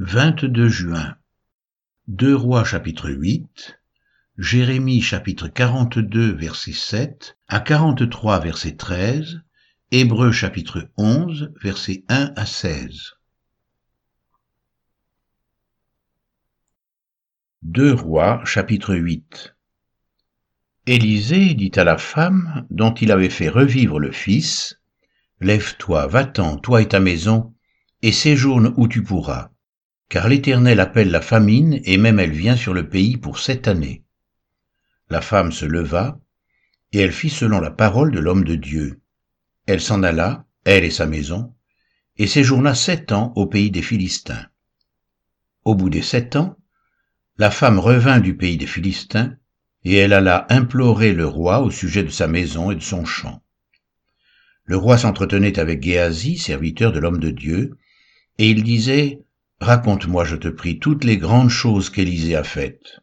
22 juin. Deux Rois chapitre 8, Jérémie chapitre 42 verset 7 à 43 verset 13, Hébreux chapitre 11 verset 1 à 16. Deux Rois chapitre 8 Élisée dit à la femme dont il avait fait revivre le fils, Lève-toi, va-t'en, toi et ta maison, et séjourne où tu pourras car l'Éternel appelle la famine, et même elle vient sur le pays pour sept années. La femme se leva, et elle fit selon la parole de l'homme de Dieu. Elle s'en alla, elle et sa maison, et séjourna sept ans au pays des Philistins. Au bout des sept ans, la femme revint du pays des Philistins, et elle alla implorer le roi au sujet de sa maison et de son champ. Le roi s'entretenait avec Géasi, serviteur de l'homme de Dieu, et il disait, Raconte-moi, je te prie, toutes les grandes choses qu'Élisée a faites.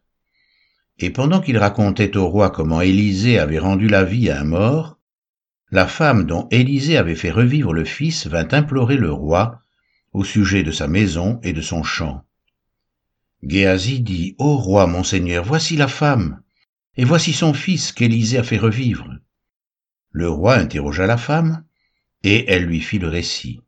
Et pendant qu'il racontait au roi comment Élisée avait rendu la vie à un mort, la femme dont Élisée avait fait revivre le fils vint implorer le roi au sujet de sa maison et de son champ. Géasi dit, Ô roi, mon seigneur, voici la femme, et voici son fils qu'Élisée a fait revivre. Le roi interrogea la femme, et elle lui fit le récit.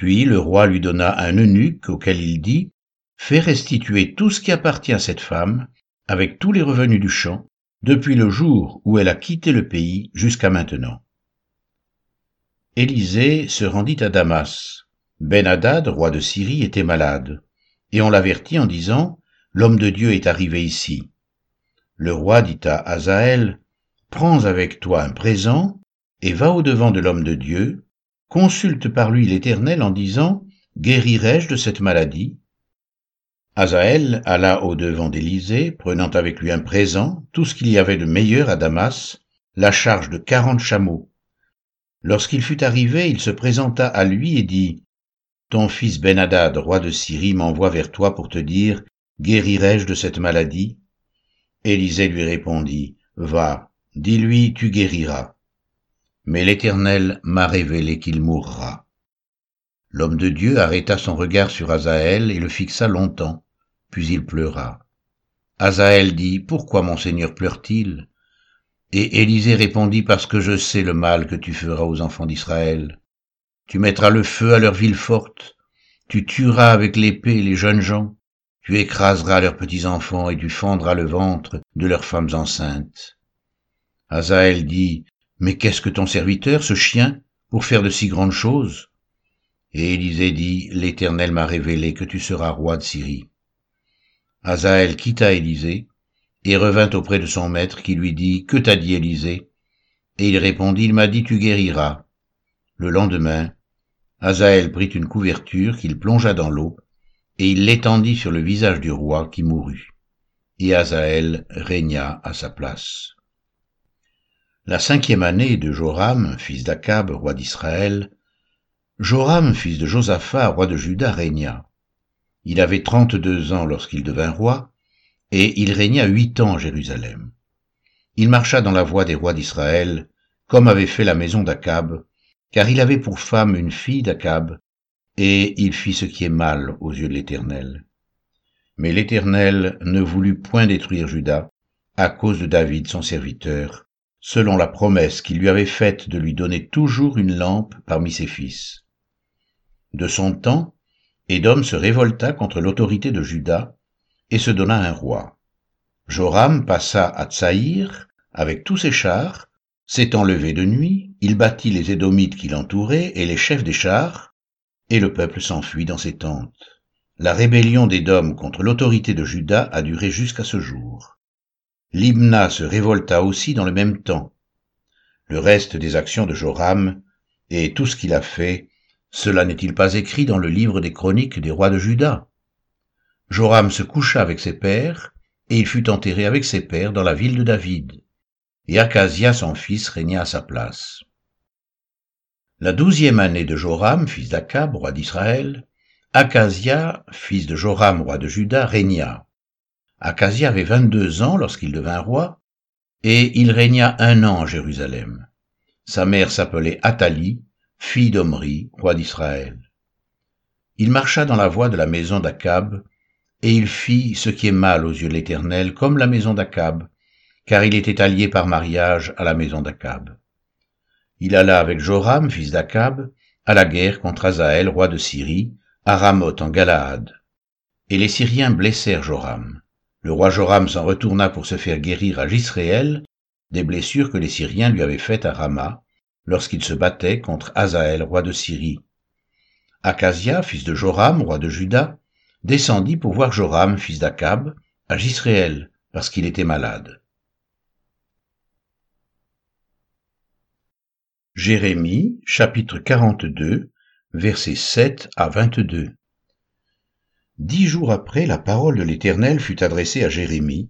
Puis le roi lui donna un eunuque auquel il dit, Fais restituer tout ce qui appartient à cette femme, avec tous les revenus du champ, depuis le jour où elle a quitté le pays jusqu'à maintenant. Élisée se rendit à Damas. Ben-Hadad, roi de Syrie, était malade, et on l'avertit en disant, L'homme de Dieu est arrivé ici. Le roi dit à Azaël, Prends avec toi un présent, et va au-devant de l'homme de Dieu, consulte par lui l'Éternel en disant, Guérirai-je de cette maladie? Azaël alla au-devant d'Élisée, prenant avec lui un présent, tout ce qu'il y avait de meilleur à Damas, la charge de quarante chameaux. Lorsqu'il fut arrivé, il se présenta à lui et dit, Ton fils Ben-Hadad, roi de Syrie, m'envoie vers toi pour te dire, Guérirai-je de cette maladie? Élisée lui répondit, Va, dis-lui, tu guériras mais l'Éternel m'a révélé qu'il mourra. L'homme de Dieu arrêta son regard sur Azaël et le fixa longtemps, puis il pleura. Azaël dit, Pourquoi mon Seigneur pleure-t-il Et Élisée répondit, Parce que je sais le mal que tu feras aux enfants d'Israël. Tu mettras le feu à leurs villes fortes, tu tueras avec l'épée les jeunes gens, tu écraseras leurs petits-enfants et tu fendras le ventre de leurs femmes enceintes. Azaël dit, mais qu'est-ce que ton serviteur, ce chien, pour faire de si grandes choses? Et Élisée dit, L'Éternel m'a révélé que tu seras roi de Syrie. Azaël quitta Élisée et revint auprès de son maître qui lui dit, Que t'a dit Élisée? Et il répondit, Il m'a dit, Tu guériras. Le lendemain, Azaël prit une couverture qu'il plongea dans l'eau, et il l'étendit sur le visage du roi qui mourut. Et Azaël régna à sa place. La cinquième année de Joram, fils d'Akab, roi d'Israël, Joram, fils de Josaphat, roi de Juda, régna. Il avait trente-deux ans lorsqu'il devint roi, et il régna huit ans à Jérusalem. Il marcha dans la voie des rois d'Israël, comme avait fait la maison d'Akab, car il avait pour femme une fille d'Akab, et il fit ce qui est mal aux yeux de l'Éternel. Mais l'Éternel ne voulut point détruire Juda, à cause de David son serviteur, selon la promesse qu'il lui avait faite de lui donner toujours une lampe parmi ses fils. De son temps, Édom se révolta contre l'autorité de Juda et se donna un roi. Joram passa à Tsaïr avec tous ses chars, s'étant levé de nuit, il battit les Édomites qui l'entouraient et les chefs des chars, et le peuple s'enfuit dans ses tentes. La rébellion d'Édom contre l'autorité de Juda a duré jusqu'à ce jour. Libna se révolta aussi dans le même temps. Le reste des actions de Joram et tout ce qu'il a fait, cela n'est-il pas écrit dans le livre des chroniques des rois de Juda? Joram se coucha avec ses pères, et il fut enterré avec ses pères dans la ville de David. Et Acasia son fils régna à sa place. La douzième année de Joram, fils d'Akab, roi d'Israël, Acasia, fils de Joram, roi de Juda, régna. Acasia avait vingt-deux ans lorsqu'il devint roi, et il régna un an à Jérusalem. Sa mère s'appelait Athalie, fille d'Omri, roi d'Israël. il marcha dans la voie de la maison d'Akab, et il fit ce qui est mal aux yeux de l'Éternel, comme la maison d'Akab, car il était allié par mariage à la maison d'Akab. Il alla avec Joram, fils d'Akab, à la guerre contre Azaël, roi de Syrie, à Ramoth en Galaad. Et les Syriens blessèrent Joram. Le roi Joram s'en retourna pour se faire guérir à Gisréel des blessures que les Syriens lui avaient faites à Rama, lorsqu'il se battait contre Azaël, roi de Syrie. Acasia, fils de Joram, roi de Juda, descendit pour voir Joram, fils d'Akab, à Gisréel, parce qu'il était malade. Jérémie, chapitre 42, versets 7 à 22. Dix jours après, la parole de l'Éternel fut adressée à Jérémie,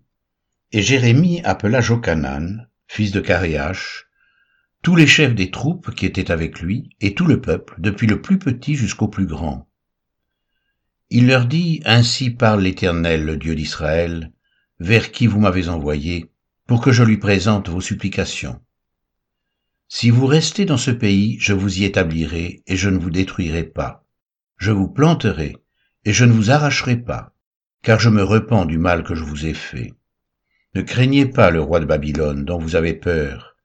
et Jérémie appela Jochanan, fils de Caréach, tous les chefs des troupes qui étaient avec lui, et tout le peuple, depuis le plus petit jusqu'au plus grand. Il leur dit, Ainsi parle l'Éternel, le Dieu d'Israël, vers qui vous m'avez envoyé, pour que je lui présente vos supplications. Si vous restez dans ce pays, je vous y établirai, et je ne vous détruirai pas. Je vous planterai, et je ne vous arracherai pas, car je me repens du mal que je vous ai fait. Ne craignez pas le roi de Babylone, dont vous avez peur.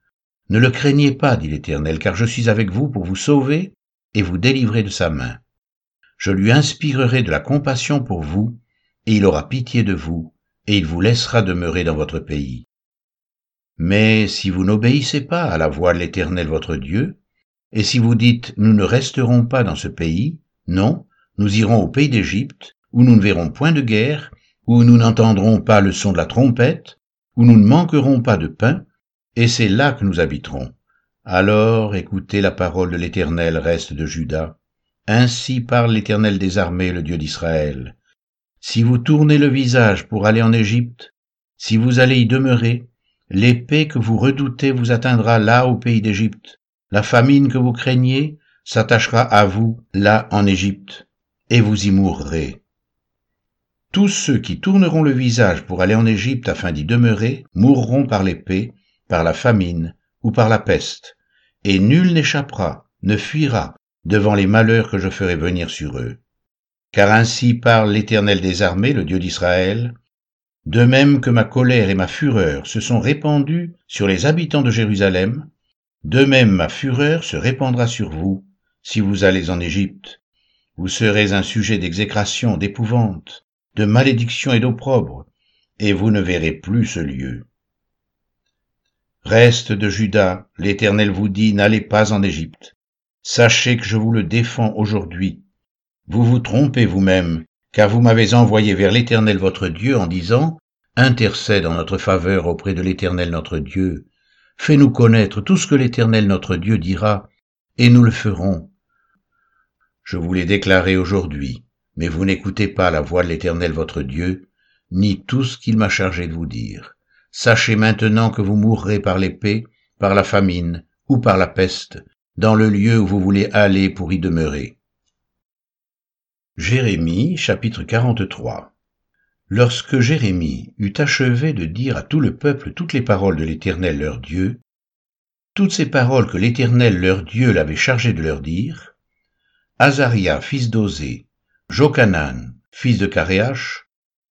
Ne le craignez pas, dit l'Éternel, car je suis avec vous pour vous sauver et vous délivrer de sa main. Je lui inspirerai de la compassion pour vous, et il aura pitié de vous, et il vous laissera demeurer dans votre pays. Mais si vous n'obéissez pas à la voix de l'Éternel votre Dieu, et si vous dites nous ne resterons pas dans ce pays, non, nous irons au pays d'Égypte, où nous ne verrons point de guerre, où nous n'entendrons pas le son de la trompette, où nous ne manquerons pas de pain, et c'est là que nous habiterons. Alors écoutez la parole de l'Éternel reste de Juda. Ainsi parle l'Éternel des armées, le Dieu d'Israël. Si vous tournez le visage pour aller en Égypte, si vous allez y demeurer, L'épée que vous redoutez vous atteindra là au pays d'Égypte. La famine que vous craignez s'attachera à vous là en Égypte, et vous y mourrez. Tous ceux qui tourneront le visage pour aller en Égypte afin d'y demeurer mourront par l'épée, par la famine ou par la peste, et nul n'échappera, ne fuira devant les malheurs que je ferai venir sur eux. Car ainsi parle l'Éternel des armées, le Dieu d'Israël, de même que ma colère et ma fureur se sont répandues sur les habitants de Jérusalem, de même ma fureur se répandra sur vous, si vous allez en Égypte. Vous serez un sujet d'exécration, d'épouvante, de malédiction et d'opprobre, et vous ne verrez plus ce lieu. Reste de Juda, l'Éternel vous dit, n'allez pas en Égypte. Sachez que je vous le défends aujourd'hui. Vous vous trompez vous-même, car vous m'avez envoyé vers l'Éternel votre Dieu en disant, Intercède en notre faveur auprès de l'Éternel notre Dieu, fais-nous connaître tout ce que l'Éternel notre Dieu dira, et nous le ferons. Je vous l'ai déclaré aujourd'hui, mais vous n'écoutez pas la voix de l'Éternel votre Dieu, ni tout ce qu'il m'a chargé de vous dire. Sachez maintenant que vous mourrez par l'épée, par la famine ou par la peste, dans le lieu où vous voulez aller pour y demeurer. Jérémie chapitre 43 Lorsque Jérémie eut achevé de dire à tout le peuple toutes les paroles de l'Éternel leur Dieu, toutes ces paroles que l'Éternel leur Dieu l'avait chargé de leur dire, Azaria, fils d'Osée, Jochanan, fils de Caréach,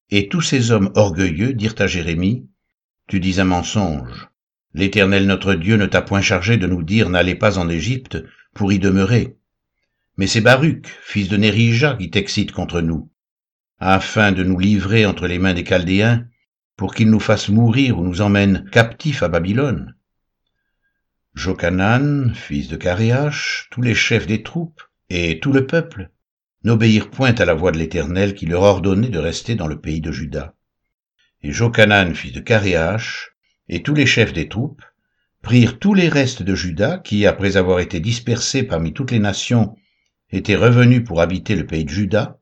et tous ces hommes orgueilleux dirent à Jérémie, Tu dis un mensonge. L'Éternel notre Dieu ne t'a point chargé de nous dire N'allez pas en Égypte pour y demeurer. Mais c'est Baruch, fils de Nérija, qui t'excite contre nous, afin de nous livrer entre les mains des Chaldéens, pour qu'ils nous fassent mourir ou nous emmènent captifs à Babylone. Jochanan, fils de Caréach, tous les chefs des troupes et tout le peuple n'obéirent point à la voix de l'Éternel qui leur ordonnait de rester dans le pays de Juda. Et Jochanan, fils de Caréach, et tous les chefs des troupes prirent tous les restes de Juda qui, après avoir été dispersés parmi toutes les nations étaient revenus pour habiter le pays de Juda,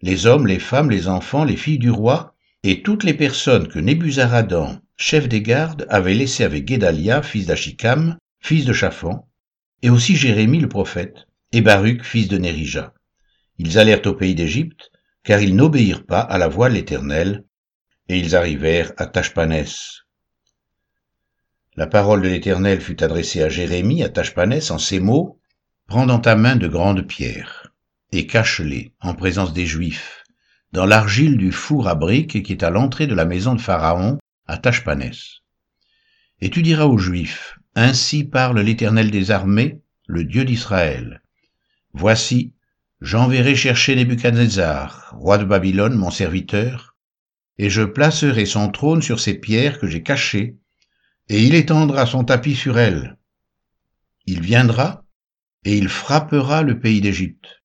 les hommes, les femmes, les enfants, les filles du roi, et toutes les personnes que Nébuzaradan, chef des gardes, avait laissées avec Guédalia, fils d'Achikam, fils de Chaphan, et aussi Jérémie le prophète, et Baruch, fils de Nérija. Ils allèrent au pays d'Égypte, car ils n'obéirent pas à la voix de l'Éternel, et ils arrivèrent à Tachpanès. La parole de l'Éternel fut adressée à Jérémie à Tachpanès en ces mots, Prends dans ta main de grandes pierres. et cache-les en présence des Juifs, dans l'argile du four à briques qui est à l'entrée de la maison de Pharaon à Tachpanès. Et tu diras aux Juifs, Ainsi parle l'Éternel des armées, le Dieu d'Israël. Voici, j'enverrai chercher Nebuchadnezzar, roi de Babylone, mon serviteur, et je placerai son trône sur ces pierres que j'ai cachées, et il étendra son tapis sur elles. Il viendra, et il frappera le pays d'Égypte.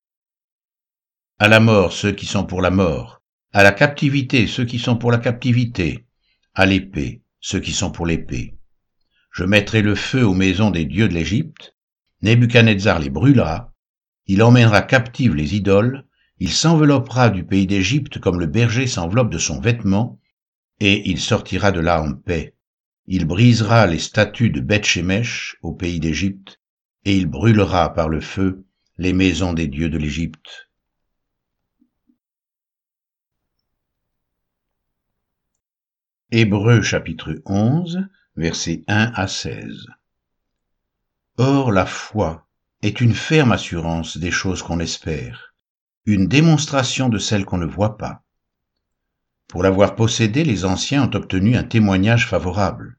À la mort ceux qui sont pour la mort, à la captivité ceux qui sont pour la captivité, à l'épée ceux qui sont pour l'épée. Je mettrai le feu aux maisons des dieux de l'Égypte, Nebuchadnezzar les brûlera, il emmènera captives les idoles, il s'enveloppera du pays d'Égypte comme le berger s'enveloppe de son vêtement, et il sortira de là en paix. Il brisera les statues de Beth-Shemesh au pays d'Égypte, et il brûlera par le feu les maisons des dieux de l'Égypte. Hébreux chapitre 11, versets 1 à 16. Or la foi est une ferme assurance des choses qu'on espère, une démonstration de celles qu'on ne voit pas. Pour l'avoir possédée, les anciens ont obtenu un témoignage favorable.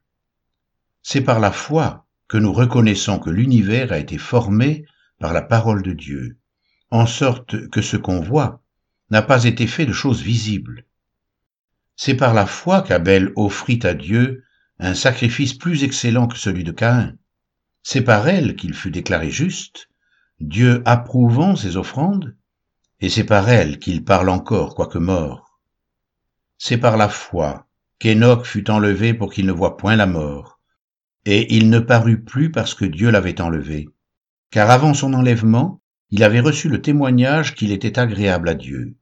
C'est par la foi que nous reconnaissons que l'univers a été formé par la parole de Dieu, en sorte que ce qu'on voit n'a pas été fait de choses visibles. C'est par la foi qu'Abel offrit à Dieu un sacrifice plus excellent que celui de Caïn. C'est par elle qu'il fut déclaré juste, Dieu approuvant ses offrandes, et c'est par elle qu'il parle encore, quoique mort. C'est par la foi qu'Enoch fut enlevé pour qu'il ne voie point la mort, et il ne parut plus parce que Dieu l'avait enlevé, car avant son enlèvement, il avait reçu le témoignage qu'il était agréable à Dieu.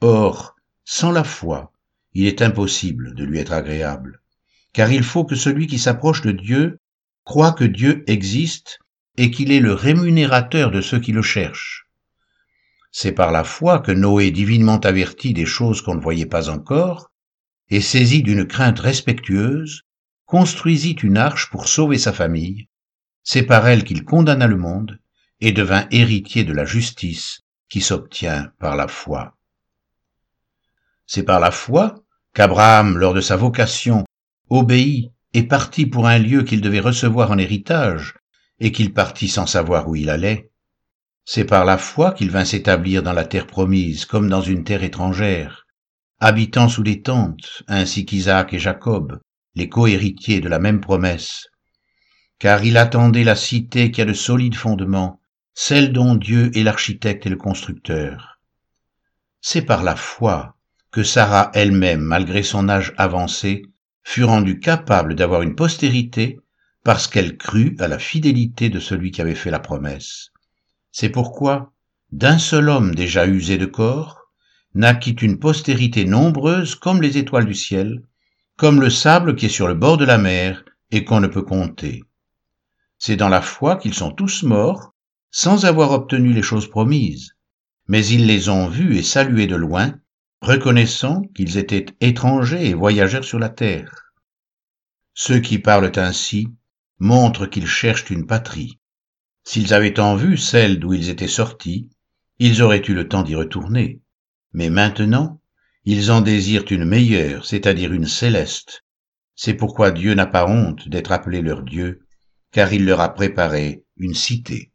Or, sans la foi, il est impossible de lui être agréable car il faut que celui qui s'approche de Dieu croit que Dieu existe et qu'il est le rémunérateur de ceux qui le cherchent. C'est par la foi que Noé, divinement averti des choses qu'on ne voyait pas encore, et saisi d'une crainte respectueuse, construisit une arche pour sauver sa famille. C'est par elle qu'il condamna le monde et devint héritier de la justice qui s'obtient par la foi. C'est par la foi qu'Abraham, lors de sa vocation, obéit et partit pour un lieu qu'il devait recevoir en héritage, et qu'il partit sans savoir où il allait. C'est par la foi qu'il vint s'établir dans la terre promise, comme dans une terre étrangère, habitant sous des tentes, ainsi qu'Isaac et Jacob, les cohéritiers de la même promesse. Car il attendait la cité qui a de solides fondements, celle dont Dieu est l'architecte et le constructeur. C'est par la foi que Sarah elle-même, malgré son âge avancé, fut rendue capable d'avoir une postérité parce qu'elle crut à la fidélité de celui qui avait fait la promesse. C'est pourquoi, d'un seul homme déjà usé de corps, naquit une postérité nombreuse comme les étoiles du ciel, comme le sable qui est sur le bord de la mer et qu'on ne peut compter. C'est dans la foi qu'ils sont tous morts, sans avoir obtenu les choses promises, mais ils les ont vus et salués de loin, reconnaissant qu'ils étaient étrangers et voyageurs sur la terre. Ceux qui parlent ainsi montrent qu'ils cherchent une patrie. S'ils avaient en vue celle d'où ils étaient sortis, ils auraient eu le temps d'y retourner. Mais maintenant, ils en désirent une meilleure, c'est-à-dire une céleste. C'est pourquoi Dieu n'a pas honte d'être appelé leur Dieu, car il leur a préparé une cité.